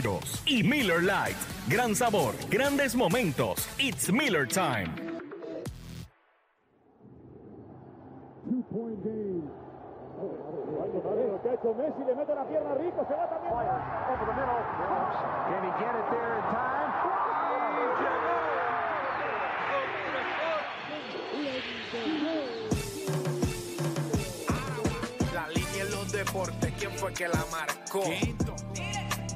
puros. Y Miller Lite, gran sabor, grandes momentos. It's Miller Time. Messi le mete la pierna rico, se va también. Can he get it there in time? La línea en los deportes, ¿quién fue que la marcó?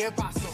¿Y qué pasó?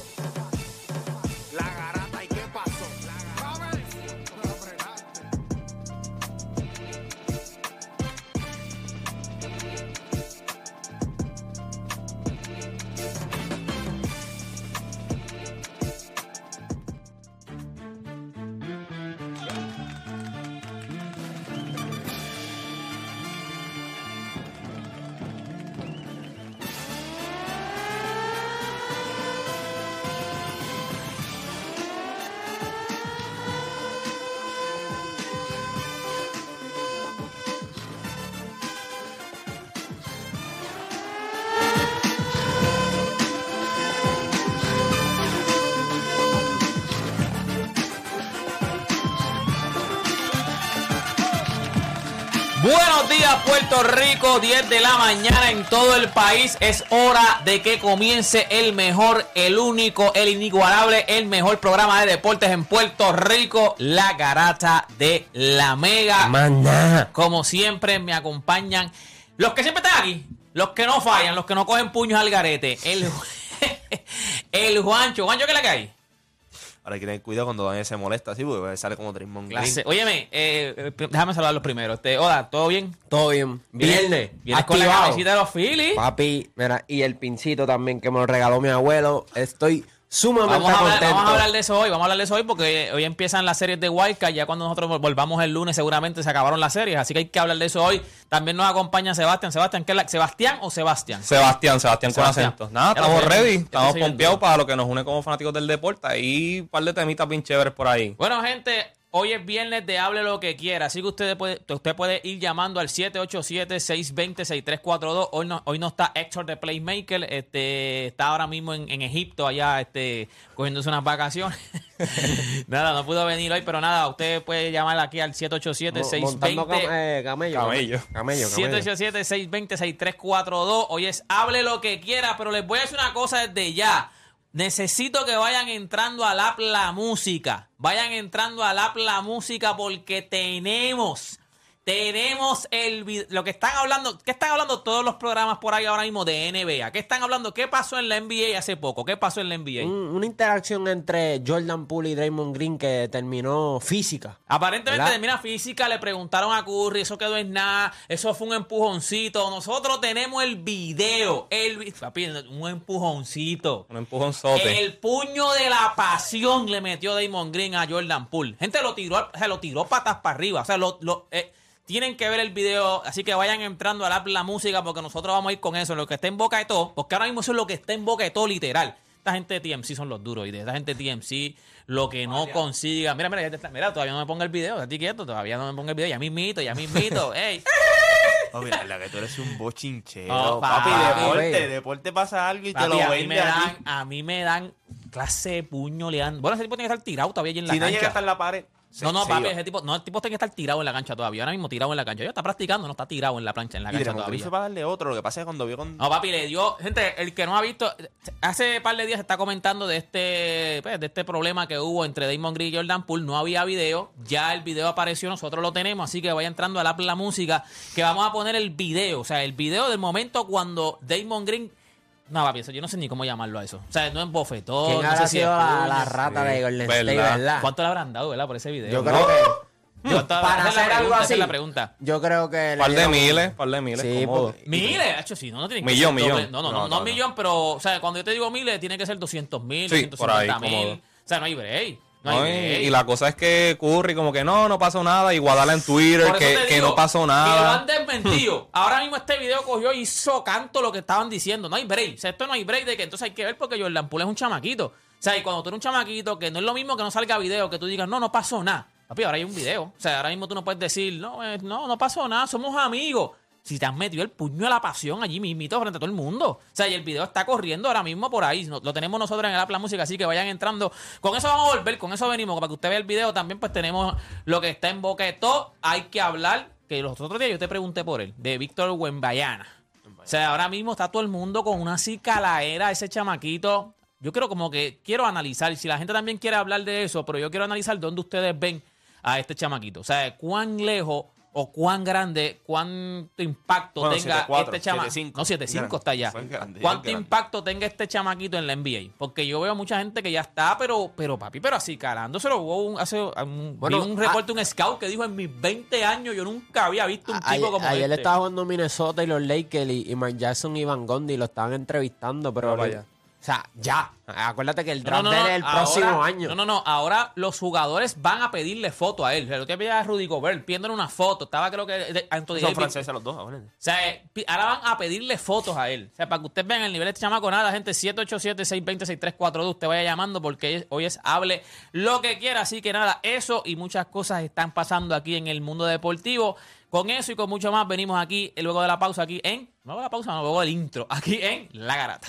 Buenos días Puerto Rico, 10 de la mañana en todo el país. Es hora de que comience el mejor, el único, el inigualable, el mejor programa de deportes en Puerto Rico, La Garata de la Mega. Maná. Como siempre me acompañan los que siempre están aquí, los que no fallan, los que no cogen puños al garete. El, el Juancho. Juancho, ¿qué que hay? Ahora hay que tener cuidado cuando Daniel se molesta así, porque sale como Green. Clase. Óyeme, eh, eh, déjame saludarlos primero. Este, hola, ¿todo bien? Todo bien. Viernes. Vienes con la camiseta de los Phillies. Papi, mira, y el pincito también que me lo regaló mi abuelo. Estoy sumamente Vamos a, hablar, contento. vamos a hablar de eso hoy, vamos a hablar de eso hoy porque hoy empiezan las series de Wildcard, ya cuando nosotros vol- volvamos el lunes seguramente se acabaron las series, así que hay que hablar de eso hoy. También nos acompaña Sebastián. Sebastián, ¿qué es la- ¿Sebastián o Sebastián? Sebastián, Sebastián con Sebastián. acento. Nada, Ya estamos ready, estamos pompeados para lo que nos une como fanáticos del deporte. Ahí un par de temitas bien chéveres por ahí. Bueno, gente, hoy es viernes de Hable lo que quiera, así que usted puede, usted puede ir llamando al 787-620-6342. Hoy no, hoy no está Héctor de Playmaker, este, está ahora mismo en, en Egipto, allá este, cogiéndose unas vacaciones. nada, no pudo venir hoy, pero nada, usted puede llamar aquí al 787-620. Montando cam- eh, camello. Camello. Camello, camello. 787-620-6342. Hoy es hable lo que quiera, pero les voy a decir una cosa desde ya. Necesito que vayan entrando al app La Música. Vayan entrando al app La Música porque tenemos, tenemos el vid- lo que están hablando, ¿qué están hablando todos los programas por ahí ahora mismo de NBA? ¿Qué están hablando? ¿Qué pasó en la NBA hace poco? ¿Qué pasó en la NBA? Un- una interacción entre Jordan Poole y Draymond Green que terminó física. Aparentemente ¿Verdad? termina física, le preguntaron a Curry, eso quedó en nada, eso fue un empujoncito. Nosotros tenemos el video, el vi- papi, un empujoncito. Un empujonzote. El puño de la pasión le metió Damon Green a Jordan Poole. Gente lo tiró, se lo tiró patas para arriba. O sea, lo, lo- eh, tienen que ver el video, así que vayan entrando a la, la música porque nosotros vamos a ir con eso, lo que está en boca de todo, porque ahora mismo eso es lo que está en boca de todo, literal. Esta gente de TMC son los duros y de esta gente de TMC lo que no consiga. Mira, mira, ya te está- mira, todavía no me ponga el video, estoy quieto, todavía no me ponga el video, ya mismito, ya mismito, ey. Oh, mira, la que tú eres un bochinchero. No, papi, papi. deporte, deporte pasa algo y te Papi, lo a, mí vende me a dan, ti. a mí me dan clase de puño, le dan. Bueno, ese tipo tiene que estar tirado todavía allí en la Si no cancha. llega hasta en la pared. No, no, papi, ese tipo, no, el tipo tiene que estar tirado en la cancha todavía. Ahora mismo tirado en la cancha. Ya está practicando, no está tirado en la plancha, en la Y cancha todavía. Para darle otro. Lo que pasa es que cuando vio con. No, papi, le dio. Gente, el que no ha visto. Hace par de días se está comentando de este, pues, de este problema que hubo entre Damon Green y Jordan Poole. No había video. Ya el video apareció, nosotros lo tenemos. Así que vaya entrando a la, la música. Que vamos a poner el video. O sea, el video del momento cuando Damon Green. No, papi, eso yo no sé ni cómo llamarlo a eso. O sea, no es bofetón. ¿Quién no habrá sé si es la, rata de Golden State, ¿Verdad? verdad? ¿Cuánto le habrán dado, verdad, por ese video? Yo ¿No? creo que... ¿Cuánto- esa para hacer algo pregunta, así, la pregunta. yo creo que... Par de dieron- miles, par de miles. Sí, porque- Miles, hecho sí, no, no tiene que Millón, ser millón. No, no, no, No, no, no, millón, pero, o sea, cuando yo te digo miles, tiene que ser 200 mil, Sí, por ahí, 250 mil. O sea, no hay break. No y, la cosa es que Curry como que no, no pasó nada. Y Guadala en Twitter que, que no pasó Que lo nada. han desmentido. Ahora mismo este video cogió y hizo canto lo que estaban diciendo. No hay break. O sea, esto no hay break de que entonces hay que ver porque Jordan Poole es un chamaquito. O sea, y cuando tú eres un chamaquito, que no es lo mismo que no salga video, que tú digas, no, no pasó nada. Papi, ahora hay un video. O sea, ahora mismo tú no puedes decir, no, eh, no, no pasó nada, somos amigos. Si te has metido el puño de la pasión allí mismito frente a todo el mundo. O sea, y el video está corriendo ahora mismo por ahí. Lo tenemos nosotros en el Apla Música, así que vayan entrando. Con eso vamos a volver, con eso venimos. Para que usted vea el video también, pues tenemos lo que está en todo. Hay que hablar, que los otros días yo te pregunté por él, de Víctor Wembayana. O sea, ahora mismo está todo el mundo con una cicalaera, ese chamaquito. Yo quiero como que, quiero analizar, si la gente también quiere hablar de eso, pero yo quiero analizar dónde ustedes ven a este chamaquito. O sea, cuán lejos o cuán grande, cuánto impacto Bueno, tenga 7'4", este chamaquito. 7'5". No, 7'5 está grande, ¿Cuánto grande. impacto tenga este chamaquito en la NBA? Porque yo veo mucha gente que ya está, pero, pero papi, pero así calándoselo. Hubo un, hace un, Bueno, vi un a- reporte, un scout que dijo en mis 20 años yo nunca había visto un A- tipo ayer, como ayer este. estaba jugando Minnesota y los Lakers y, y Mark Jackson y Van Gundy lo estaban entrevistando, pero... Ah, vaya. O sea, ya. Acuérdate que el No, draft no, no, es el ahora- próximo año. No, no, no. Ahora los jugadores van a pedirle foto a él. O sea, lo que veía a Rudy Gobert pidiéndole una foto. Estaba, creo que, Anthony Son franceses los dos, acuérdense. O sea, eh, ahora van a pedirle fotos a él. O sea, para que ustedes vean el nivel de este chamaco, nada, gente, 787-620-6342, usted vaya llamando porque hoy es hable lo que quiera. Así que nada, eso y muchas cosas están pasando aquí en el mundo deportivo. Con eso y con mucho más venimos aquí, eh, luego de la pausa aquí en... No luego de la pausa, no, luego del intro, aquí en La Garata.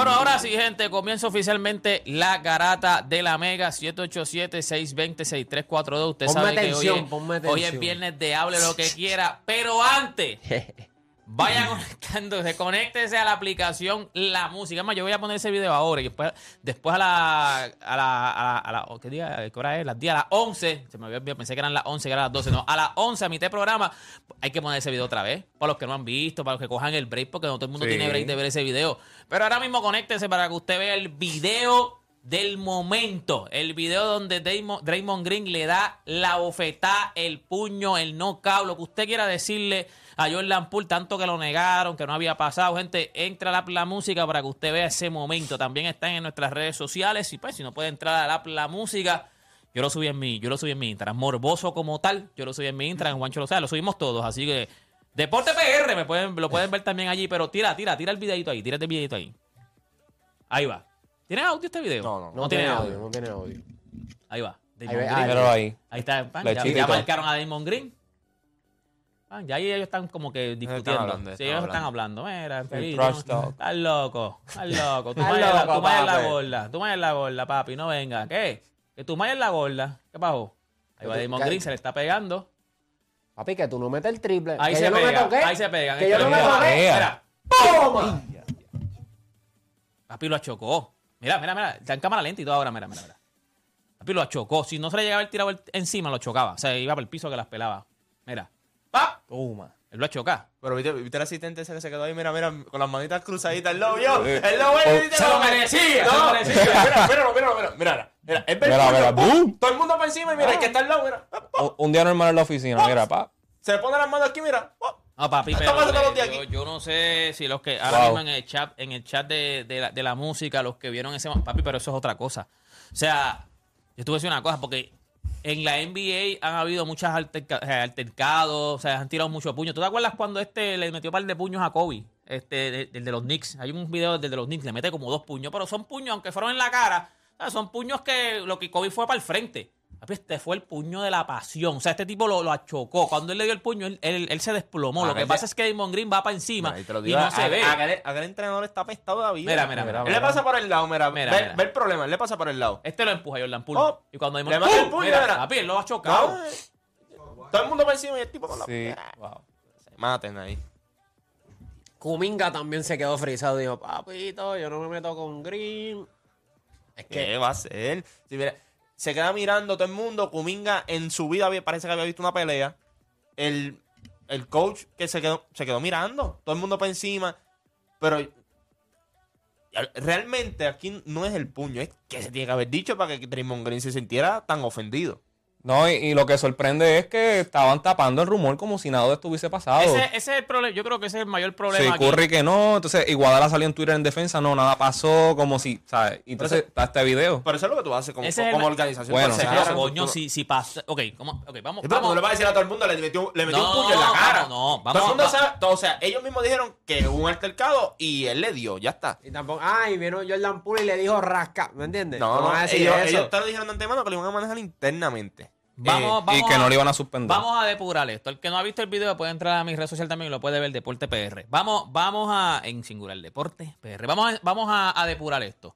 Bueno, ahora sí, gente, comienza oficialmente la garata de la Mega 787-620-6342. Usted Ponme sabe que hoy atención, es, hoy es atención. viernes de hable lo que quiera, pero antes, vaya conectándose, conéctese a la aplicación La Música. Es más, yo voy a poner ese video ahora y después, después a la, a la, a la, a la- ¿qué día? ¿Qué hora es? Las 10 a las 11. Se me había olvidado, pensé que eran las 11, que eran las 12. No, a las 11 a mitad de programa hay que poner ese video otra vez. Para los que no han visto, para los que cojan el break, porque no todo el mundo Sí. tiene break de ver ese video. Pero ahora mismo conéctese para que usted vea el video del momento. El video donde Draymond, Green le da la bofetada, el puño, el knockout, lo que usted quiera decirle a Jordan Poole, tanto que lo negaron, que no había pasado. Gente, entra a la, la música para que usted vea ese momento. También están en nuestras redes sociales. Y pues, si no puede entrar a la, la música, yo lo subí en mi, yo lo subí en mi Instagram. Morboso como tal, yo lo subí en mi Instagram, Juancho lo sabe, lo subimos todos. Así que, Deporte PR, me pueden, lo pueden ver también allí, pero tira, tira, tira el videito ahí, tírate el videito ahí. Ahí va. ¿Tiene audio este video? No, no, No, tiene audio, no tiene audio. Ahí va. Damon Ahí ve- Green. ahí Míralo ahí. Está, pan, Le ya, marcaron a Damon Green. Pan, ya ahí ellos están como que discutiendo. hablando, sí, ellos están hablando. hablando. Mira, trash talk. Estás loco, estás loco. Tú Estás mayas la, loco, tú mayas la papi. gorda, tú mayas la gorda, papi, no venga. ¿Qué? Que tú mayas la gorda. ¿Qué pasó? Ahí va Damon Green, se le está pegando. Papi, que tú no metes el triple. Ahí que se yo no pega, me toqué. ahí se pegan. Que yo no me Mira, toqué. Papi lo achocó. Mira, mira, mira. Está en cámara lenta y todo ahora, mira, mira, mira. Papi lo achocó. Si no se le llegaba el tirado encima, lo chocaba. O sea, iba por el piso que las pelaba. Mira. ¡Pap! Toma. Él lo achocó. Pero viste, viste el asistente ese que se quedó ahí, mira, mira, con las manitas cruzaditas, el lobo, yo, Eh, el lobo, oh, ¿viste se lo merecía, No, se lo merecía. mira, mira, mira, mira, mira, mira, es Mira, mira, todo el mundo para encima y mira, el que está al lado, mira, Un, un día normal en la oficina, mira, pa. se pone las manos aquí, mira, No, papi, pero pasa todos los días yo, aquí. yo no sé si los que ahora Wow. mismo en el chat, en el chat de, de la, de la música, los que vieron ese papi, pero eso es otra cosa. O sea, yo estuve diciendo una cosa, porque en la NBA han habido muchos alterca- eh, altercados, o sea, han tirado muchos puños. ¿Tú te acuerdas cuando este le metió un par de puños a Kobe este, del de los Knicks. Hay un video del de los Knicks, le mete como dos puños, pero son puños, aunque fueron en la cara, son puños que lo que Kobe fue para el frente. Este fue el puño de la pasión. O sea, este tipo lo, lo achocó. Cuando él le dio el puño, él, él- él se desplomó. Ah, lo que pasa de- es que Damon Green va para encima y no a- se a- ve. aquel- entrenador está apestado todavía. Mira, mira, mira. Él le pasa por el lado, mira. Mira, ve, mira. ve el problema, él le pasa por el lado. Este lo empuja Jordan Poole. Oh, y cuando Damon le mete el puño, Mira, mira. papi, él lo ha chocado. No. Todo el mundo por encima y el tipo con la Sí. Wow. Se maten ahí. Kuminga también se quedó frisado. Dijo, papito, yo no me meto con Green. Es ¿Qué que va a hacer? Si mira, se queda mirando todo el mundo. Kuminga en su vida parece que había visto una pelea. El, el coach que se quedó, se quedó mirando. Todo el mundo para encima. Pero realmente aquí no es el puño. Es que se tiene que haber dicho para que Draymond Green se sintiera tan ofendido. No, y, y lo que sorprende es que estaban tapando el rumor como si nada estuviese pasado. Ese, ese es el problema. Yo creo que ese es el mayor problema. Sí, aquí. Curry que no. Entonces, Iguadala salió en Twitter en defensa. No, nada pasó. Como si, ¿sabes? Y entonces está este video. Pero eso es lo que tú haces como, como organización. Bueno, se coño, si, si pasa. Ok, ¿cómo? ok, vamos. Sí, pero tú vamos. no le vas a decir a todo el mundo, le metió, le metió No, un puño en la cara. no, no, vamos, todo el mundo va- sabe, todo- o sea, ellos mismos dijeron que hubo un altercado y él le dio, ya está. Y tampoco, ay, vino Jordan Poole y le dijo rasca, ¿me entiendes? No, ¿Cómo no, decir ellos, eso? ellos te lo dijeron de antemano que lo iban a manejar internamente. Vamos, Eh, vamos y que a- no le iban a suspender. Vamos a depurar esto. El que no ha visto el video puede entrar a mi red social también y lo puede ver Deporte PR. Vamos, vamos a. En singular, Deporte PR. Vamos a, vamos a, a depurar esto.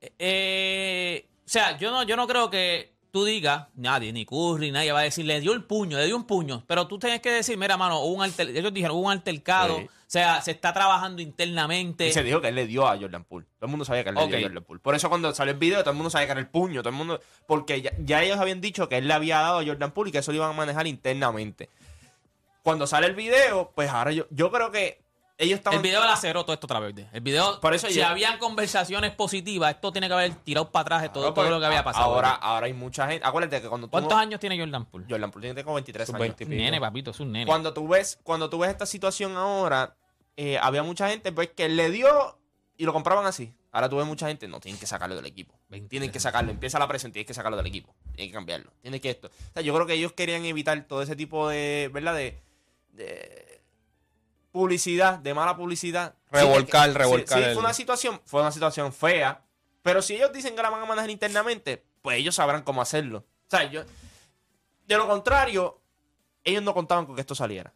Eh, eh, o sea, yo no, yo no creo que tú digas, nadie, ni Curry, nadie va a decir, le dio el puño, le dio un puño. Pero tú tienes que decir, mira, mano, hubo un alter- ellos dijeron, hubo un altercado. Sí. O sea, se está trabajando internamente. Y se dijo que él le dio a Jordan Poole. Todo el mundo sabía que él le dio a Jordan Poole. Por eso cuando salió el video, todo el mundo sabía que era el puño. Todo el mundo. Porque ya, ya ellos habían dicho que él le había dado a Jordan Poole y que eso lo iban a manejar internamente. Cuando sale el video, pues ahora yo, yo creo que ellos estaban. El video la cerró todo esto otra vez. El video, Por eso si yo- habían conversaciones positivas, esto tiene que haber tirado para atrás de todo, Claro, todo porque lo que había pasado. Ahora, ahora hay mucha gente. Acuérdate que cuando tú. ¿Cuántos no- años tiene Jordan Poole? Jordan Poole tiene como 23 Sus años. 20 y pico. Nene, papito, es un nene. Cuando tú ves, cuando tú ves esta situación ahora, eh, había mucha gente pues que le dio y lo compraban así. Ahora tú ves mucha gente, no, tienen que sacarlo del equipo. 23. Tienen que sacarlo, empieza la presión, tienes que sacarlo del equipo. Tienes que cambiarlo. Tienes que esto. O sea, yo creo que ellos querían evitar todo ese tipo de, ¿verdad? De, de publicidad, de mala publicidad. Revolcar, Sí, revolcar Sí, fue una situación, fue una situación fea. Pero si ellos dicen que la van a manejar internamente, pues ellos sabrán cómo hacerlo. O sea, yo. De lo contrario, ellos no contaban con que esto saliera.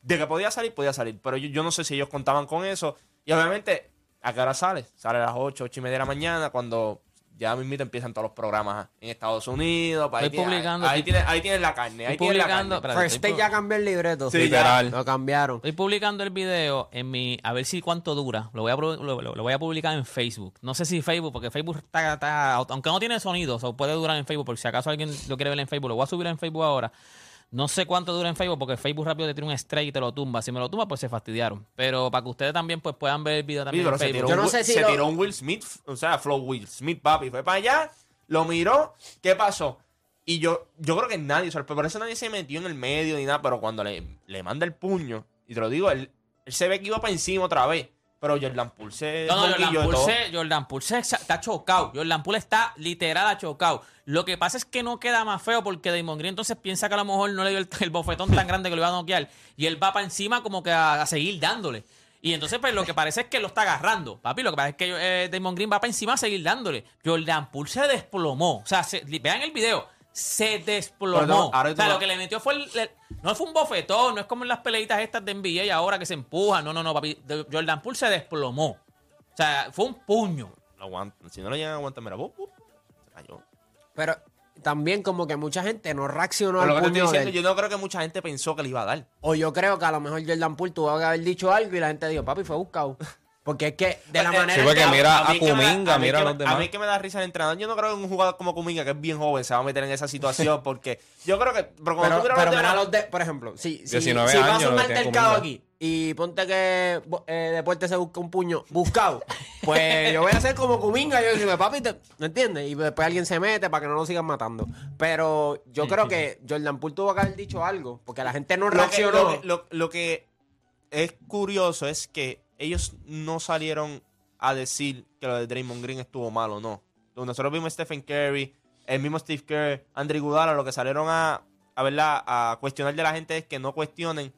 De que podía salir, podía salir. Pero yo, yo no sé si ellos contaban con eso. Y obviamente, ¿a qué hora sale? Sale a las 8, 8 y media de la mañana, cuando ya mismito empiezan todos los programas en Estados Unidos. Ahí, Estoy publicando, ahí, tienes, ahí tienes la carne. Ahí estoy tienes la carne. First Take ya cambió el libreto. Sí, Literal. Lo cambiaron. Estoy publicando el video en mi. A ver si cuánto dura. Lo voy a, lo, lo- lo voy a publicar en Facebook. No sé si Facebook, porque Facebook está. está- aunque no tiene sonido, o sea, puede durar en Facebook. Por si acaso alguien lo quiere ver en Facebook, lo voy a subir en Facebook ahora. No sé cuánto dura en Facebook, porque Facebook rápido te tira un strike y te lo tumba. Si me lo tumba, pues se fastidiaron. Pero para que ustedes también pues puedan ver el video Sí, también pero en se Facebook. tiró, Yo un, no Will- sé si se lo- tiró un Will Smith, o sea, Flow Will Smith, papi. Fue para allá, lo miró, ¿qué pasó? Y yo, yo creo que nadie, o sea, por eso nadie se metió en el medio ni nada, pero cuando le, le manda el puño, y te lo digo, él, él se ve que iba para encima otra vez. Pero Jordan Poole se No, no, Jordan Poole, se- Jordan Poole se- está chocado. Jordan Poole está literal achocado. Lo que pasa es que no queda más feo porque Damon Green entonces piensa que a lo mejor no le dio el, el bofetón tan grande que lo iba a noquear. Y él va para encima como que a, a seguir dándole. Y entonces, pues lo que parece es que lo está agarrando. Papi, lo que pasa es que eh, Damon Green va para encima a seguir dándole. Jordan Poole se desplomó. O sea, se- vean el video. Se desplomó. Pero o sea, lo que le metió fue el, el- No fue un bofetón, no es como en las peleitas estas de NBA ahora que se empujan. No, no, no, papi. Jordan Poole se desplomó. O sea, fue un puño. No aguanta. Si no lo llegan a aguantar, mira, bup, se cayó. Pero también como que mucha gente no reaccionó Pero lo al que te estoy puño diciendo, yo no creo que mucha gente pensó que le iba a dar. O yo creo que a lo mejor Jordan Poole tuvo que haber dicho algo y la gente dijo, papi, fue buscado. Porque es que de la Eh, manera sí, porque que- mira a da- a mira que a me- los demás. A mí que me da risa el entrenador. Yo no creo que un jugador como Kuminga, que es bien joven, se va a meter en esa situación porque yo creo que... Pero cuando Pero, tú pero los mira demás- los de, por ejemplo, si, si, 19 si años pasa un altercado aquí y ponte que eh, Deporte se busca un puño buscado, pues yo voy a hacer como Kuminga, yo digo, papi, te- ¿me entiendes? Y después alguien se mete para que no lo sigan matando. Pero yo creo que Jordan Poole tuvo que haber dicho algo, porque la gente no lo que, reaccionó. lo, que- lo- lo que es curioso es que ellos no salieron a decir que lo de Draymond Green estuvo mal o no. Nosotros vimos Stephen Curry, el mismo Steve Kerr, Andrew Iguodala, lo que salieron a, a, ¿verdad? a cuestionar de la gente es que no cuestionen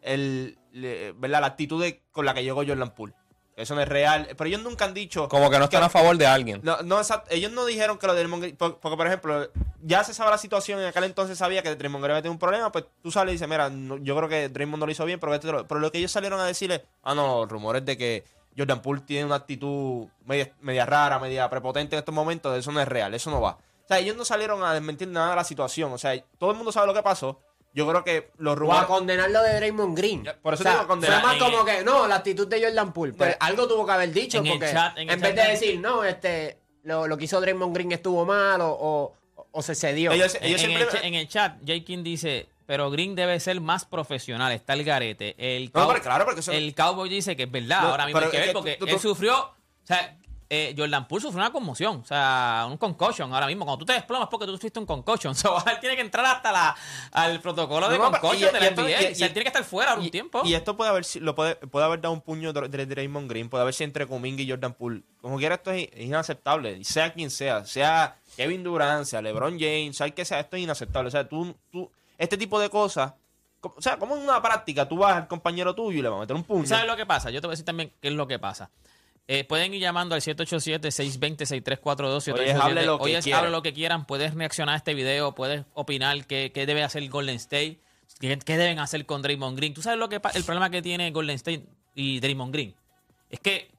el, ¿verdad? la actitud con la que llegó Jordan Poole. Eso no es real. Pero ellos nunca han dicho. Como que no están a favor de alguien. No, no, exacto. ellos no dijeron que lo de Draymond Green, por- porque por ejemplo, ya se sabe la situación, en aquel entonces sabía que Draymond Green tenido un problema, pues tú sales y dices, mira, no- yo creo que Draymond no lo hizo bien, pero, pero lo que ellos salieron a decirle, ah, no, rumores de que Jordan Poole tiene una actitud media, media rara, media prepotente en estos momentos, eso no es real, eso no va. O sea, ellos no salieron a desmentir nada de la situación, o sea, todo el mundo sabe lo que pasó. Yo creo que los O a rumores... condenar lo de Draymond Green. Por eso O sea, te digo condenar. Fue más como el- que, no, la actitud de Jordan Poole. Pues De- algo tuvo que haber dicho. en el porque chat- en en, el vez chat de de- decir, no, este, lo, lo que hizo Draymond Green estuvo mal o, o, o se cedió. Ellos, En, ellos en siempre... el, en el chat, J. King dice, pero Green debe ser más profesional, está el garete. El, No, cow- pero claro, porque eso- el Cowboy dice que es verdad, No, ahora mismo hay que ver, que porque tú- tú- él tú- sufrió, o sea, eh, Jordan Poole sufrió una conmoción, o sea, un concussion ahora mismo. Cuando tú te desplomas es porque tú sufriste un concussion. O sea, él tiene que entrar hasta la, al protocolo de No, concussion y- de la y esto- NBA. y- o sea, él tiene que estar fuera y, un tiempo. Y esto puede haber lo puede, puede haber dado un puño de, de Draymond Green, puede haber sido entre Kuminga y Jordan Poole. Como quiera, esto es, es inaceptable. Sea quien sea, sea Kevin Durant, sea LeBron James, sea que sea, esto es inaceptable. O sea, tú, tú este tipo de cosas, co- o sea, como en una práctica, tú vas al compañero tuyo y le vas a meter un puño. ¿Sabes lo que pasa? Yo te voy a decir también qué es lo que pasa. Eh, pueden ir llamando al 787-620-6342. Hoy es hable lo que Hoy es hable lo que quieran. Puedes reaccionar a este video, puedes opinar qué, qué debe hacer Golden State, qué, qué deben hacer con Draymond Green. ¿Tú sabes lo que el problema que tiene Golden State y Draymond Green? Es que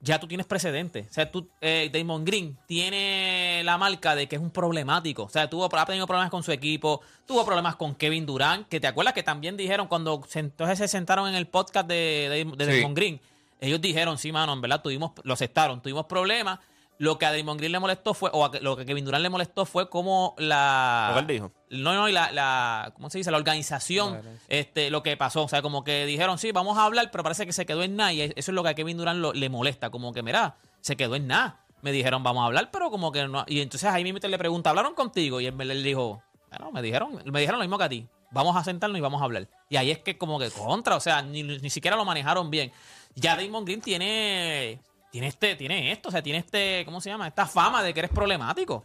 ya tú tienes precedentes. O sea, tú, eh, Draymond Green tiene la marca de que es un problemático. O sea, tuvo, ha tenido problemas con su equipo, tuvo problemas con Kevin Durant, que te acuerdas que también dijeron cuando se, entonces se sentaron en el podcast de, de, de Sí. Draymond Green, ellos dijeron, sí, mano, en verdad, tuvimos, lo aceptaron, tuvimos problemas. Lo que a Draymond Green le molestó fue, o a lo que a Kevin Durant le molestó fue como la... Lo que él dijo. No, no, y la, la ¿cómo se dice? La organización, este, lo que pasó. O sea, como que dijeron, sí, vamos a hablar, pero parece que se quedó en nada. Y eso es lo que a Kevin Durant lo- le molesta. Como que, mira, se quedó en nada. Me dijeron, vamos a hablar, pero como que no. Y entonces ahí mismo le pregunta, ¿hablaron contigo? Y él me le dijo, bueno, me dijeron, me dijeron lo mismo que a ti. Vamos a sentarnos y vamos a hablar. Y ahí es que como que contra, o sea, ni, ni siquiera lo manejaron bien. Ya Damon Green tiene, tiene este, tiene esto, o sea, tiene este, ¿cómo se llama? Esta fama de que eres problemático.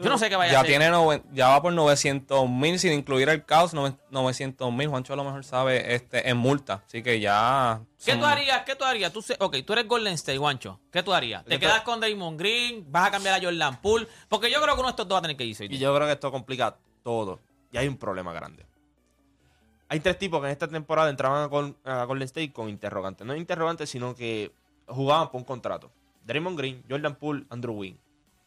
Yo no sé qué vaya a Ya hacer. tiene noven- ya va por 900 mil sin incluir el caos, 900 mil. Juancho a lo mejor sabe este en multa. Así que ya. ¿Qué tú harías? ¿Qué tú harías? Tú, se- ok, tú eres Golden State, Guancho. ¿Qué tú harías? ¿Te Yo quedas te- con Damon Green? ¿Vas a cambiar a Jordan Poole? Porque yo creo que uno de estos dos va a tener que irse. Y yo creo que esto complica todo. Y hay un problema grande. Hay tres tipos que en esta temporada entraban a, Gol- a Golden State con interrogantes. No interrogantes, sino que jugaban por un contrato. Draymond Green, Jordan Poole, Andrew Wiggins.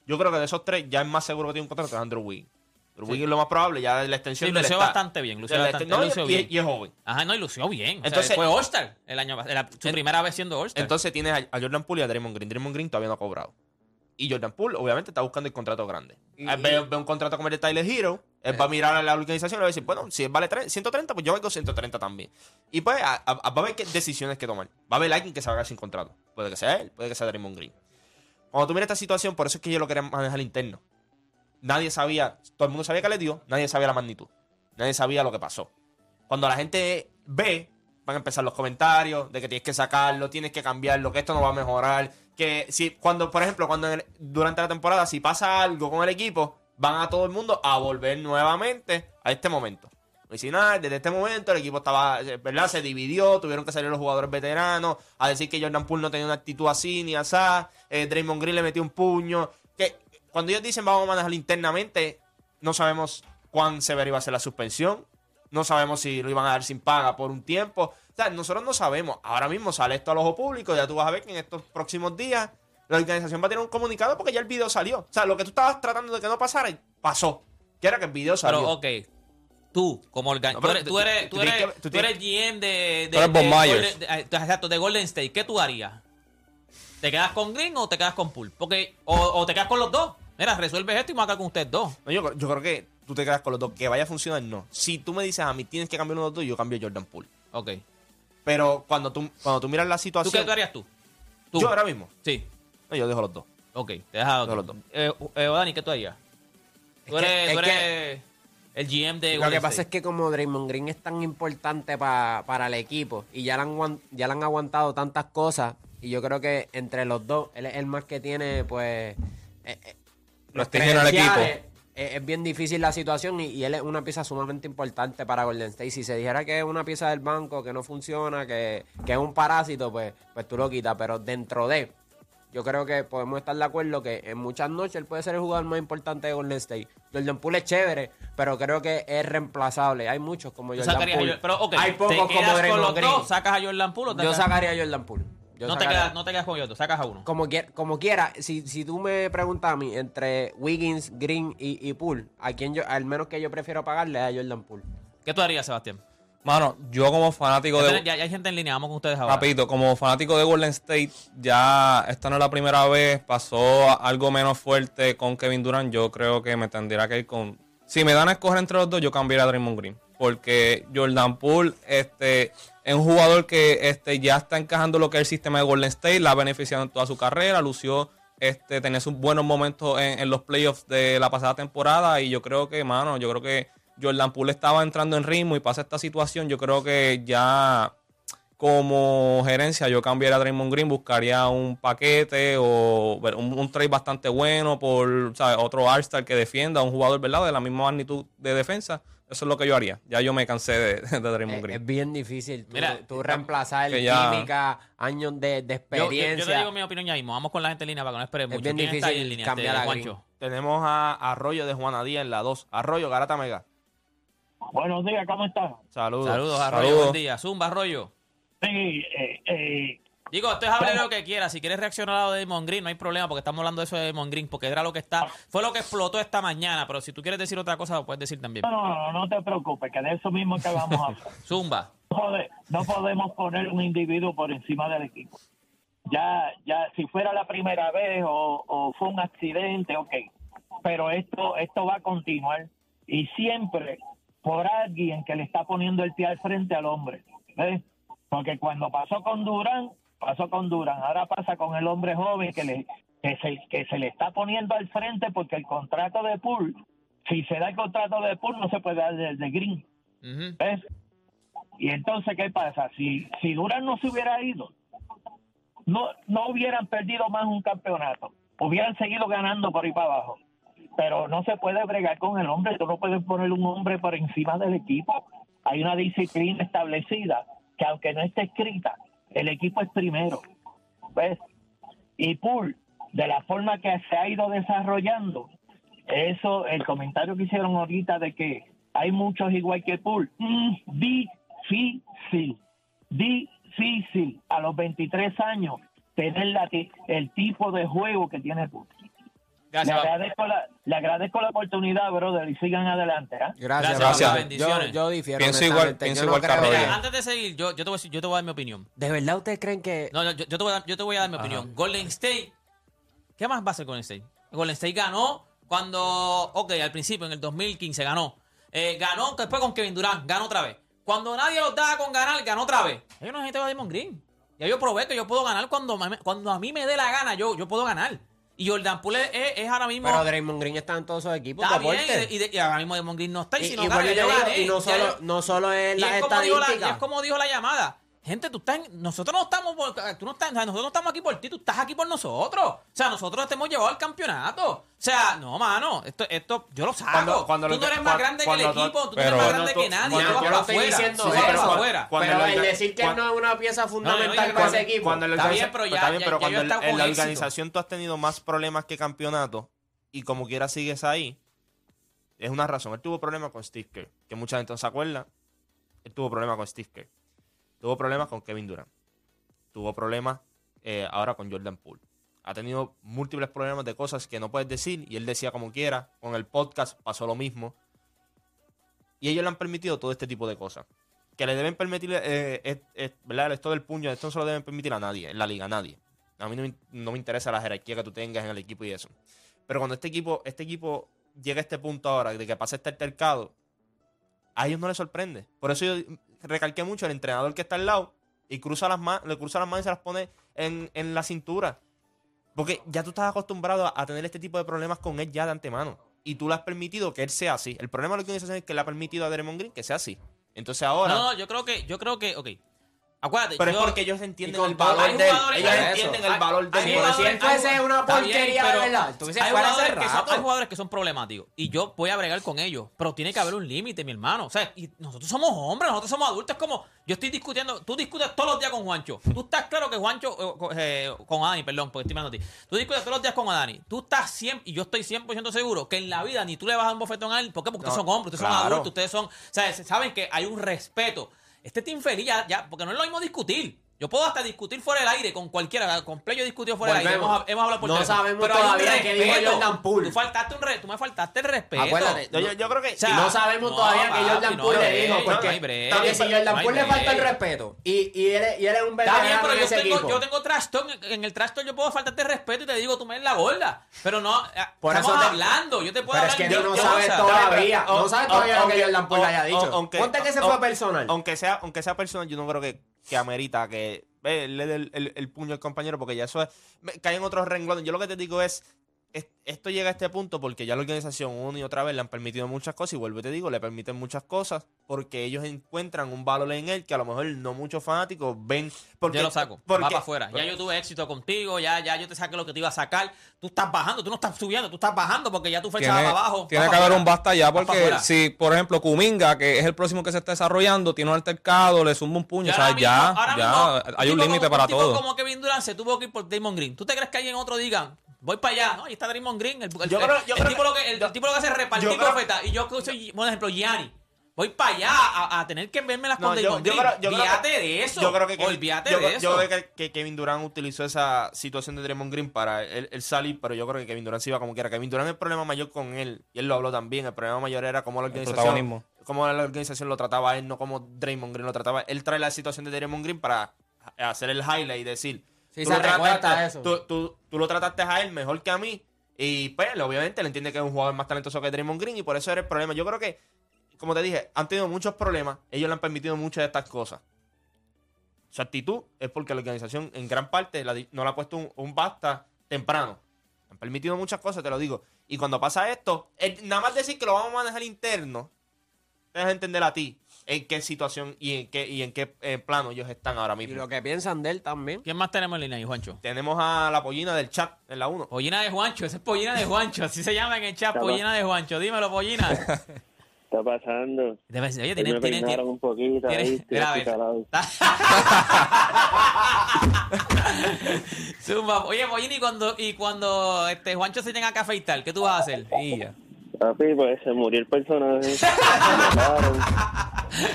Yo creo que de esos tres ya es más seguro que tiene un contrato es Andrew Wiggins. Andrew Wiggins es lo más probable, ya de la extensión Sí, lució bastante bien, lució bastante- exten- no, lució y- bien. y es joven. Ajá, no, y lució bien. O sea, Entonces- fue All-Star el año era su En- primera vez siendo All-Star. Entonces tienes a, a Jordan Poole y a Draymond Green. Draymond Green todavía no ha cobrado. Y Jordan Poole, obviamente, está buscando el contrato grande. Y- Él ve, ve un contrato como el de Tyler Hero. Él va a mirar a la organización y va a decir, bueno, si él vale tre- 130, pues yo valgo 130 también. Y pues a- a- va a haber qué decisiones que tomar. Va a haber alguien que se haga sin contrato. Puede que sea él, puede que sea Draymond Green. Cuando tú miras esta situación, por eso es que yo lo quería manejar interno. Nadie sabía, todo el mundo sabía que le dio, nadie sabía la magnitud. Nadie sabía lo que pasó. Cuando la gente ve, van a empezar los comentarios de que tienes que sacarlo, tienes que cambiarlo, que esto no va a mejorar. Que si, cuando, por ejemplo, cuando el- durante la temporada, si pasa algo con el equipo, van a todo el mundo a volver nuevamente a este momento. Y si nada, desde este momento el equipo estaba, eh, ¿verdad? Se dividió, tuvieron que salir los jugadores veteranos a decir que Jordan Poole no tenía una actitud así ni asá, eh, Draymond Green le metió un puño. Que cuando ellos dicen vamos a manejarlo internamente, no sabemos cuán severa iba a ser la suspensión, no sabemos si lo iban a dar sin paga por un tiempo. Sea, nosotros no sabemos. Ahora mismo sale esto al ojo público, ya tú vas a ver que en estos próximos días la organización va a tener un comunicado porque ya el video salió. O sea, lo que tú estabas tratando de que no pasara, pasó. Que era que el video salió. Pero, ok. Tú, como organ... No, tú eres, tú- tú eres, tú tú tienes eres, que- tú tú eres tienes- GM de... de, Tú eres de Bob Myers. Golden- de- eh, exacto, de Golden State. ¿Qué tú harías? ¿Te quedas con Green o te quedas con Poole? Porque, o, o te quedas con los dos. Mira, resuelves esto y me voy a quedar con ustedes dos. No, yo, yo creo que tú te quedas con los dos. Que vaya a funcionar, no. Si tú me dices a mí tienes que cambiar uno de los dos, yo cambio Jordan Poole. Ok. Pero cuando tú, cuando tú miras la ¿Tú situación. qué tú harías tú? Tú. Yo ahora mismo. Sí. No, yo dejo los dos. Ok, te dejas. Los dos. Eh, eh, Dani, ¿qué tú harías? Tú Es que- eres, tú que- el GM de Lo que pasa es que como Draymond Green es tan importante pa- para el equipo y ya le, han, ya le han aguantado tantas cosas y yo creo que entre los dos, él es el más que tiene pues... eh, eh, los Prestigio en el credenciales, es, es bien difícil la situación y, y él es una pieza sumamente importante para Golden State. Si se dijera que es una pieza del banco, que no funciona, que, que es un parásito, pues, pues tú lo quitas. Pero dentro de, yo creo que podemos estar de acuerdo que en muchas noches él puede ser el jugador más importante de Golden State. Jordan Poole es chévere, pero creo que es reemplazable. Hay muchos como Jordan Poole. Jordan- pero, ok, Hay ¿te pocos como Draymond Green. dos? ¿Sacas a Jordan Poole o te Yo sacaría a Jordan Poole. Yo no, te quedas, no te quedas con sacas a uno. como, quier- como quiera, si, si tú me preguntas a mí entre Wiggins, Green y, y Poole, a quien yo, al menos que yo prefiero pagarle es a Jordan Poole. ¿Qué tú harías, Sebastián? Mano, yo como fanático Ya, de... tenés- ya- ya hay gente en línea, vamos con ustedes ahora. Rapidito, como fanático de Golden State, ya esta no es la primera vez, pasó algo menos fuerte con Kevin Durant, yo creo que me tendría que ir con... Si me dan a escoger entre los dos, yo cambiaría a Draymond Green, porque Jordan Poole este, es un jugador que este, ya está encajando lo que es el sistema de Golden State, la ha beneficiado en toda su carrera, lució, este, tenía sus buenos momentos en, los playoffs de la pasada temporada y yo creo que, mano, yo creo que Jordan Poole estaba entrando en ritmo y pasa esta situación, yo creo que ya como gerencia yo cambiaría a Draymond Green, buscaría un paquete o un, trade bastante bueno por ¿sabes? otro All-Star que defienda, un jugador ¿verdad? de la misma magnitud de defensa. Eso es lo que yo haría. Ya yo me cansé de, de Draymond Es, Green. es bien difícil tú, Mira, tú reemplazar ya- química, años de, de Yo, yo- experiencia. yo te digo mi opinión ya mismo. Vamos con la gente en línea para que no espere mucho. bien ¿Quién está ahí difícil en línea? cambiar Este, a Green. Juancho. Tenemos a Arroyo de Juana Díaz en la 2. Arroyo, Garata Mega. Buenos días, ¿cómo están? Saludos. Saludos, Arroyo. Saludos. Buen día. Zumba, Arroyo. Sí, eh, eh, Digo, esto es hable lo que quiera. Si quieres reaccionar a lo de Damon Green, no hay problema, porque estamos hablando de eso de Damon Green, porque era lo que está, fue lo que explotó esta mañana. Pero si tú quieres decir otra cosa, lo puedes decir también. no, no, no, no te preocupes, que de eso mismo que vamos a hablar. Zumba. No pode- no podemos poner un individuo por encima del equipo. Ya, ya, si fuera la primera vez o, o fue un accidente, ok. Pero esto, esto va a continuar y siempre por alguien que le está poniendo el pie al frente al hombre. ¿ves? Porque cuando pasó con Durán, pasó con Durán. Ahora pasa con el hombre joven que le que se, que se le está poniendo al frente porque el contrato de Pool, si se da el contrato de Pool, no se puede dar el de Green. ¿Ves? Y entonces, ¿qué pasa? Si, si Durán no se hubiera ido, no, no hubieran perdido más un campeonato. Hubieran seguido ganando por ahí para abajo. Pero no se puede bregar con el hombre. Tú no puedes poner un hombre por encima del equipo. Hay una disciplina establecida que aunque no esté escrita, el equipo es primero. ¿Ves? Y Pool, de la forma que se ha ido desarrollando, eso, el comentario que hicieron ahorita de que hay muchos igual que Pool, mm, difícil, difícil a los 23 años tener la el tipo de juego que tiene Pool. Le agradezco, la, le agradezco la oportunidad, brother, y sigan adelante. ¿ah? Gracias, Gracias, bendiciones. Yo, yo difiero. Pienso igual- pienso no igual. Mira, antes de seguir, yo, yo, te voy a, decir- yo te voy a dar mi opinión. ¿De verdad ustedes creen que.? No, no, yo, yo te voy a dar, yo te voy a dar mi opinión. Golden State. ¿Qué más va a hacer Golden State? Golden State ganó cuando. Ok, al principio, en el 2015 ganó. Eh, ganó después con Kevin Durant, ganó otra vez. Cuando nadie los daba con ganar, ganó otra vez. Yo no necesito a Damon Green. Ya yo probé que yo puedo ganar cuando, me- cuando a mí me dé la gana, yo, yo puedo ganar. Y Jordan Poole es, es ahora mismo. Pero Draymond Green está en todos esos equipos está bien, y, de- y ahora mismo Damon Green no está. Y, Y- si no y vuelvo y yo te digo, gané. y no solo, no solo es la es, como dijo la, es como dijo la llamada. Gente, tú estás en- nosotros no estamos por, tú no estás, nosotros no estamos aquí por ti, tú estás aquí por nosotros. O sea, nosotros te hemos llevado al campeonato. O sea, no, mano, esto, esto yo lo saco. Cuando- cuando tú no eres más grande que el equipo, tú no eres más grande que nadie, tú vas para afuera. pero- afuera. cuando pero el decir que cuando- no es una pieza fundamental no, para ese equipo. Cuando en la Está bien, pero ya- está bien, ya- pero cuando en- la organización tú has tenido más problemas que campeonatos y como quiera sigues ahí, es una razón. Él tuvo problemas con Steve Kerr, que mucha gente no se acuerda. Él tuvo problemas con Steve Kerr. Tuvo problemas con Kevin Durant. Tuvo problemas eh, ahora con Jordan Poole. Ha tenido múltiples problemas de cosas que no puedes decir y él decía como quiera. Con el podcast pasó lo mismo. Y ellos le han permitido todo este tipo de cosas. Que le deben permitir, eh, es- ¿verdad? Esto del puño, esto no se lo deben permitir a nadie, en la liga, a nadie. A mí no me, no me interesa la jerarquía que tú tengas en el equipo y eso. Pero cuando este equipo, este equipo llega a este punto ahora de que pasa este altercado, a ellos no les sorprende. Por eso yo recalqué mucho el entrenador que está al lado y cruza las le cruza las manos y se las pone en, en la cintura. Porque ya tú estás acostumbrado a, a tener este tipo de problemas con él ya de antemano. Y tú le has permitido que él sea así. El problema de la organización es que le ha permitido a Draymond Green que sea así. Entonces ahora. No, no, yo creo que, yo creo que, ok. Acuérdate, Pero es porque ellos entienden el valor hay de él. Ellos hay- entienden el valor de él. Si jugadores- él fuese una bien, porquería de pero verdad, hay jugadores, que son, hay jugadores que son problemáticos y yo voy a bregar con ellos, pero tiene que haber un límite, mi hermano. O sea, y nosotros somos hombres, nosotros somos adultos. Es como yo estoy discutiendo, tú discutes todos los días con Juancho. Tú estás claro que Juancho, eh, con- eh, con Adani, perdón, porque estoy mirando a ti. Tú discutes todos los días con Adani. Tú estás siempre, y yo estoy 100% seguro que en la vida ni tú le vas a dar un bofetón a él. ¿Por qué? Porque ustedes No, son hombres, ustedes son claro. adultos, ustedes son, o sea, saben que hay un respeto. Este team feliz ya, ya, porque no lo mismo discutir. Yo puedo hasta discutir fuera del aire con cualquiera. Con Play yo he discutido fuera del aire. Hemos, hemos hablado por No teléfono. sabemos Pero todavía qué dijo. Jordan Poole. Tú, faltaste un re- tú me faltaste el respeto. Acuérdate, Yo, yo- yo creo que. O sea, y no sabemos no, todavía que papi, Jordan no Poole le dijo, porque no break. si Jordan No Poole le falta el respeto y, y, él, y él es un Está bien, pero yo tengo, equipo. yo tengo trash talk. En el trash talk yo puedo faltarte el respeto y te digo, tú me eres la gorda. Pero no, eh, Por estamos eso te- hablando. Yo te puedo Pero es hablar que de tú no mil sabes todavía, no sabes todavía lo que Jordan Poole haya dicho. Ponte que se fue personal. Aunque sea personal, yo no creo que, que amerita que ve, le dé el, el- el puño al compañero, porque ya eso es. me- Cae en otros renglones. Yo lo que te digo es. Es- Esto llega a este punto porque ya la organización una y otra vez le han permitido muchas cosas y vuelvo y te digo, le permiten muchas cosas porque ellos encuentran un valor en él que a lo mejor no muchos fanáticos ven. Porque, Yo lo saco, porque- va para afuera. Ya yo tuve éxito contigo, ya, ya yo te saqué lo que te iba a sacar. Tú estás bajando, tú no estás subiendo, tú estás bajando porque ya tu fecha va para abajo. tiene que haber un basta ya, porque si, por ejemplo, Kuminga, que es el próximo que se está desarrollando, tiene un altercado, le zumba un puño, o sea, ya, ya mismo, hay un límite para todo. como Kevin Durant se tuvo que ir por Damon Green. ¿Tú te crees que alguien otro diga, voy para allá? No, ahí está Damon Green. El, el- Yo creo- yo el creo tipo que- lo que, el, yo- tipo lo que hace es repartir yo creo- profeta. Y yo que soy, por ejemplo, Gianni. Voy para allá a, a tener que verme las No, con yo Green. creo- yo creo que- Olvídate de eso. Yo creo que Kevin- Olvídate yo, de eso. yo creo que, que Kevin Durant utilizó esa situación de Draymond Green para él, él salir, pero yo creo que Kevin Durant se iba como quiera. Kevin Durant el problema mayor con él, y él lo habló también, el problema mayor era cómo la organización, cómo la organización lo trataba a él, no como Draymond Green lo trataba. Él trae la situación de Draymond Green para hacer el highlight y decir, Sí, tú, se lo recuerda trataste, eso. Tú, tú- tú lo trataste a él mejor que a mí, y pues obviamente le entiende que es un jugador más talentoso que Draymond Green, y por eso era el problema. Yo creo que como te dije, han tenido muchos problemas. Ellos le han permitido muchas de estas cosas. Su actitud es porque la organización, en gran parte, la no le ha puesto un, un basta temprano. Han permitido muchas cosas, te lo digo. Y cuando pasa esto, el- nada más decir que lo vamos a manejar interno, te deja entender a ti en qué situación y en qué, y en qué eh, plano ellos están ahora Y mismo. lo que piensan de él también. ¿Quién más tenemos en línea ahí, Juancho? Tenemos a la pollina del chat en la 1. Pollina de Juancho, ese es Pollina de Juancho, así se llama en el chat, Pollina de Juancho. Dímelo, Pollina. está pasando? Debe ser- oye, tiene, me tiene, tiene, un poquito tiene- ahí. Zumba. Oye, Pollina, y cuando, y cuando este Juancho se tenga que afeitar, ¿qué tú vas a hacer? Y ya. Papi, pues se murió el personaje.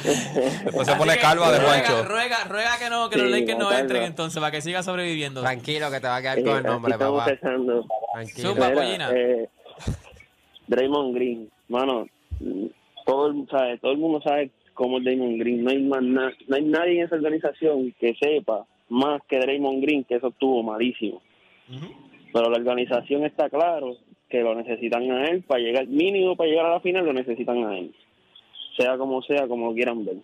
Después se Así pone que calva de ruega, Juancho. Ruega, ruega que no, que Sí, los Lakers no calva. entren entonces para que siga sobreviviendo. Tranquilo que te va a quedar con el nombre, estamos papá. empezando. Tranquilo. Zumba, Mira, pollina. eh, Draymond Green, mano, todo el, sabe, todo el mundo sabe cómo es Draymond Green. No hay, más na- no hay nadie en esa organización que sepa más que Draymond Green que eso estuvo malísimo. Pero la organización está claro que lo necesitan a él para llegar, mínimo para llegar a la final lo necesitan a él. Sea como sea, como quieran ver.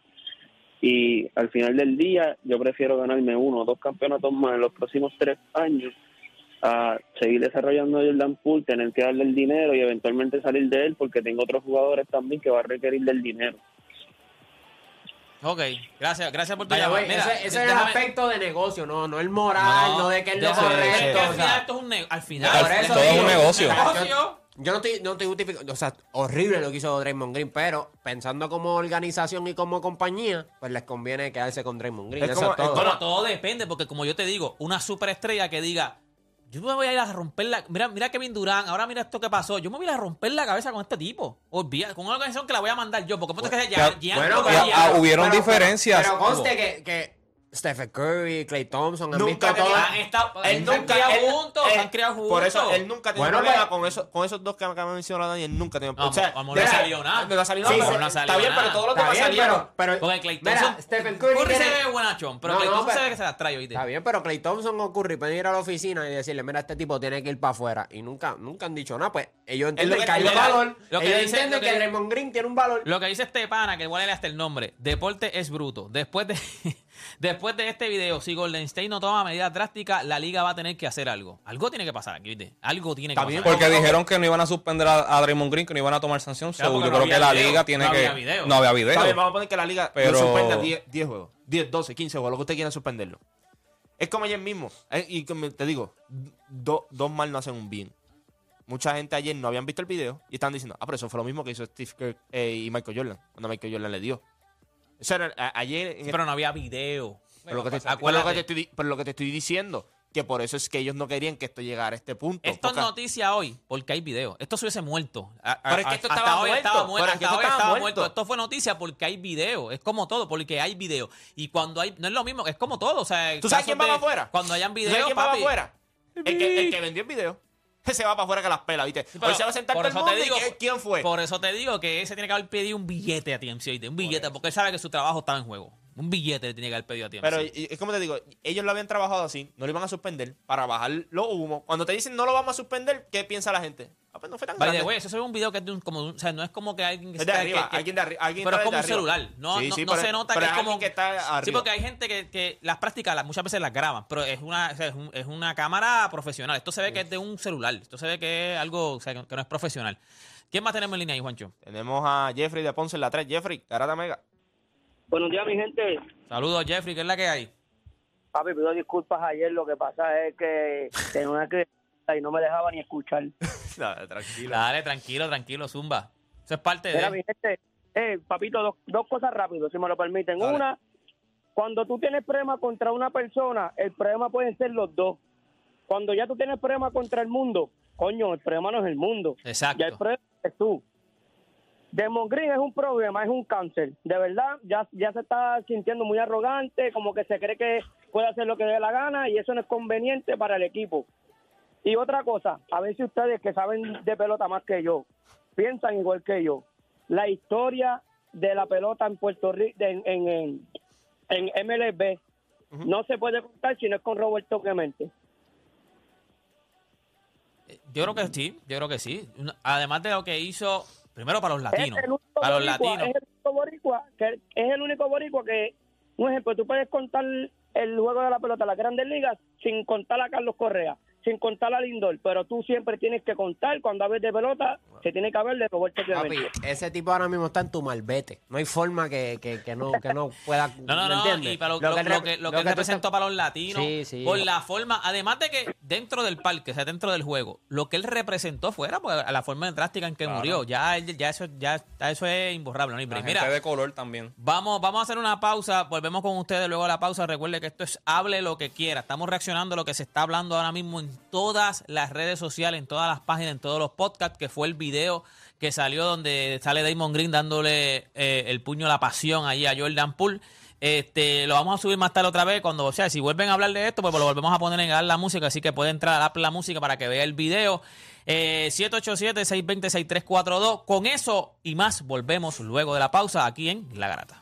Y al final del día, yo prefiero ganarme uno o dos campeonatos más en los próximos tres años a seguir desarrollando a Jordan Poole, tener que darle el dinero y eventualmente salir de él porque tengo otros jugadores también que va a requerir del dinero. Ok, gracias, gracias por tu llamada. Mira, ese, ese es el aspecto de negocio, no, no el moral, no, de que es lo correcto. es que al final esto es un negocio. Al final, eso todo es un negocio. negocio. Yo no estoy, no estoy justificando, o sea, horrible lo que hizo Draymond Green, pero pensando como organización y como compañía, pues les conviene quedarse con Draymond Green. Es eso como- es todo. es Bueno, todo depende, porque como yo te digo, una superestrella que diga, yo me voy a ir a romper la... Mira, mira Kevin Durán, ahora mira esto que pasó. Yo me voy a ir a romper la cabeza con este tipo. Olvida, con una organización que la voy a mandar yo, porque ponte que sea ya- ya, bueno, ya- pero- ya- ah, hubieron Pero- diferencias. Pero conste que, que Stephen Curry, Clay Thompson han Nunca visto todo. tenía- han estado, Él se han nunca, criado él- juntos, él- se han criado juntos. Por eso él nunca tiene Bueno, problema pues- con, eso, con esos dos que acaba de mencionar Dani. Él nunca tiene No, o sea, vamos, no mira, salió nada. No salió Sí, nada. pero no está salió bien, nada. pero todos los Está demás bien, salieron. pero, pero Porque Clay mira, Thompson... Stephen Curry, Curry se ve buenachón, pero No, Clay no, Thompson se pero- ve que se las trae, ¿oíste? Está bien, pero Clay Thompson o Curry pueden ir a la oficina y decirle, mira, este tipo tiene que ir para afuera. Y nunca, nunca han dicho nada, pues ellos entienden que- que hay lo un que- valor. lo que ellos dice- entienden lo que- que Draymond Green tiene un valor. Lo que dice este pana, que igual le hasta el nombre, deporte es bruto. Después de, después de este video, si Golden State no toma medidas drásticas, la liga va a tener que hacer algo. Algo tiene que pasar aquí, ¿viste? Algo tiene que bien, pasar. Porque dijeron que no iban a suspender a, a Draymond Green, que no iban a tomar sanción. Claro, so, yo no creo que la video, liga tiene no que. había video. No había video. Vamos a poner que la liga Pero- lo suspenda 10 10 juegos. 10, 12, 15 juegos, lo que usted quiera suspenderlo. Es como ayer mismo. eh, y como te digo, do- dos mal no hacen un bien. Mucha gente ayer no habían visto el video y estaban diciendo, ah, pero eso fue lo mismo que hizo Steve Kerr eh, y Michael Jordan, cuando Michael Jordan le dio. A- ayer Sí, pero no había video. pero lo, que te, lo que estoy, di- pero lo que te estoy diciendo, que por eso es que ellos no querían que esto llegara a este punto. Esto es noticia hoy porque hay video. Esto se hubiese muerto. A- a- Pero es que esto estaba muerto. estaba muerto. Pero es que hasta esto hoy estaba estaba muerto. muerto. Esto fue noticia porque hay video. Es como todo, porque hay video. Y cuando hay. No es lo mismo, es como todo. O sea, ¿Tú sabes quién va afuera? Cuando hayan ¿Tú video. sabes quién va afuera? El que, el que vendió el video. Ese va para afuera que las pelas, ¿viste? Pero Hoy se va a sentar por todo el eso mundo y digo- ¿qué- ¿quién fue? Por eso te digo que ese tiene que haber pedido un billete a TMC, ¿oíste? Un billete, porque él sabe que su trabajo estaba en juego. Un billete le tiene que haber pedido a TMC. Pero es como te digo, ellos lo habían trabajado así, no lo iban a suspender para bajar los humos. Cuando te dicen no lo vamos a suspender, ¿qué piensa la gente? Ah, pues no fue tan By grande. way, eso es un video que es de un, como, o sea, no es como que alguien que Es de arriba, que- alguien de arri- alguien pero es como un arriba. celular, no, Sí, no, sí, no pero- se nota que es como que está Sí, arriba. porque hay gente que, que las prácticas las- muchas veces las graban, pero es una o sea, es, un- es una cámara profesional. Esto se ve que es de un celular, esto se ve que es algo o sea, que, que no es profesional. ¿Quién más tenemos en línea ahí, Juancho? Tenemos a Jeffrey de Ponce en la 3. Jeffrey, Garata Mega. Buenos días, mi gente. Saludos, Jeffrey, ¿qué es la que hay? Papi, pido disculpas ayer. Lo que pasa es que tenía una que y no me dejaba ni escuchar. tranquila. Dale, tranquilo, tranquilo, Zumba. Eso es parte Mira, mi de... gente, eh, papito, dos, dos cosas rápido, si me lo permiten. Dale. Una, cuando tú tienes problema contra una persona, el problema pueden ser los dos. Cuando ya tú tienes problema contra el mundo, coño, el problema no es el mundo. Exacto. Ya el problema es tú. Demon Green es un problema, es un cáncer. De verdad, ya, ya se está sintiendo muy arrogante, como que se cree que puede hacer lo que dé la gana y eso no es conveniente para el equipo. Y otra cosa, a ver si ustedes que saben de pelota más que yo, piensan igual que yo. La historia de la pelota en Puerto Rico, en, en, en, MLB, no se puede contar si no es con Roberto Clemente. Yo creo que sí, yo creo que sí. Además de lo que hizo, primero para los latinos. Es el único Para los boricua, latinos. Es el único boricua que es el único boricua que, un ejemplo, tú puedes contar el juego de la pelota las grandes ligas sin contar a Carlos Correa, sin contar a Lindor, pero tú siempre tienes que contar cuando hables de pelota, se tiene que hablar de Roberto Papi, Clemente. ese tipo ahora mismo está en tu malvete. No hay forma que, que, que no, que no pueda. No, no, ¿me no, entiendes? y para lo, Lo lo- que lo que, lo lo que él que tú representó para los latinos, Sí, sí. por la forma, además de que dentro del parque, o sea, dentro del juego, lo que él representó fuera, pues, a la forma drástica en que Claro. murió, ya, él- ya eso, ya eso es imborrable, no La break. gente Mira, de color también. Vamos, vamos a hacer una pausa, volvemos con ustedes luego de la pausa. Recuerde que esto es hable lo que quiera. Estamos reaccionando a lo que se está hablando ahora mismo en todas las redes sociales, en todas las páginas, en todos los podcasts, que fue el video que salió donde sale Damon Green dándole eh, el puño a la pasión ahí a Jordan Poole. Este, lo vamos a subir más tarde otra vez. Cuando, o sea, si vuelven a hablar de esto, pues lo volvemos a poner en la música. Así que puede entrar a la música para que vea el video. Eh, 787-620-6342. Con eso y más, volvemos luego de la pausa aquí en La Garata.